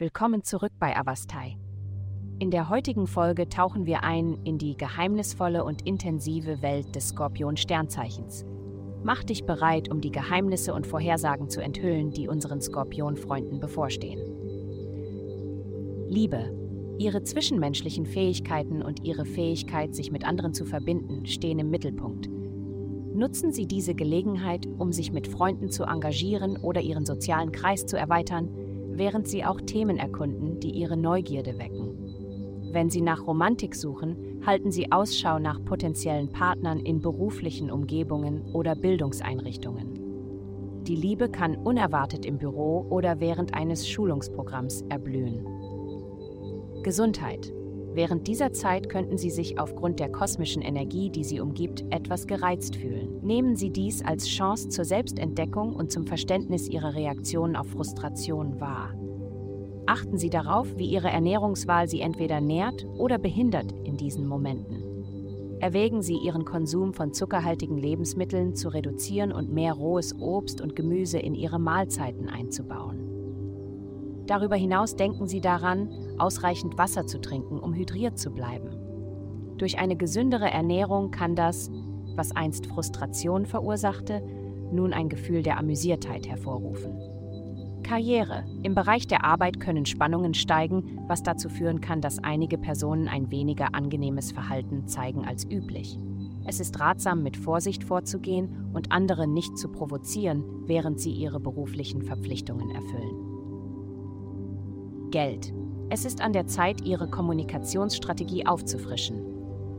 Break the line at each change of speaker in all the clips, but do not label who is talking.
Willkommen zurück bei Avastai. In der heutigen Folge tauchen wir ein in die geheimnisvolle und intensive Welt des Skorpion-Sternzeichens. Mach dich bereit, um die Geheimnisse und Vorhersagen zu enthüllen, die unseren Skorpion-Freunden bevorstehen. Liebe. Ihre zwischenmenschlichen Fähigkeiten und ihre Fähigkeit, sich mit anderen zu verbinden, stehen im Mittelpunkt. Nutzen Sie diese Gelegenheit, um sich mit Freunden zu engagieren oder Ihren sozialen Kreis zu erweitern, während Sie auch Themen erkunden, die Ihre Neugierde wecken. Wenn Sie nach Romantik suchen, halten Sie Ausschau nach potenziellen Partnern in beruflichen Umgebungen oder Bildungseinrichtungen. Die Liebe kann unerwartet im Büro oder während eines Schulungsprogramms erblühen. Gesundheit. Während dieser Zeit könnten Sie sich aufgrund der kosmischen Energie, die Sie umgibt, etwas gereizt fühlen. Nehmen Sie dies als Chance zur Selbstentdeckung und zum Verständnis Ihrer Reaktionen auf Frustration wahr. Achten Sie darauf, wie Ihre Ernährungswahl Sie entweder nährt oder behindert in diesen Momenten. Erwägen Sie Ihren Konsum von zuckerhaltigen Lebensmitteln zu reduzieren und mehr rohes Obst und Gemüse in Ihre Mahlzeiten einzubauen. Darüber hinaus denken Sie daran, ausreichend Wasser zu trinken, um hydriert zu bleiben. Durch eine gesündere Ernährung kann das, was einst Frustration verursachte, nun ein Gefühl der Amüsiertheit hervorrufen. Karriere. Im Bereich der Arbeit können Spannungen steigen, was dazu führen kann, dass einige Personen ein weniger angenehmes Verhalten zeigen als üblich. Es ist ratsam, mit Vorsicht vorzugehen und andere nicht zu provozieren, während sie ihre beruflichen Verpflichtungen erfüllen. Geld. Es ist an der Zeit, Ihre Kommunikationsstrategie aufzufrischen.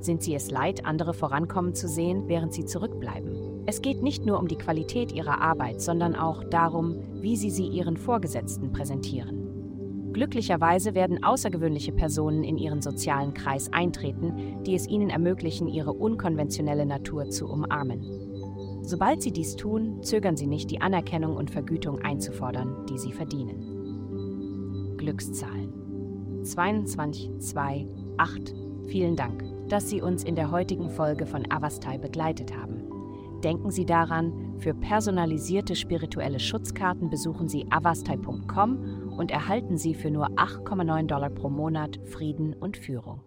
Sind Sie es leid, andere vorankommen zu sehen, während Sie zurückbleiben? Es geht nicht nur um die Qualität Ihrer Arbeit, sondern auch darum, wie Sie sie Ihren Vorgesetzten präsentieren. Glücklicherweise werden außergewöhnliche Personen in Ihren sozialen Kreis eintreten, die es Ihnen ermöglichen, Ihre unkonventionelle Natur zu umarmen. Sobald Sie dies tun, zögern Sie nicht, die Anerkennung und Vergütung einzufordern, die Sie verdienen. Glückszahlen. 2228. Vielen Dank, dass Sie uns in der heutigen Folge von Avastai begleitet haben. Denken Sie daran, für personalisierte spirituelle Schutzkarten besuchen Sie avastai.com und erhalten Sie für nur 8,9 Dollar pro Monat Frieden und Führung.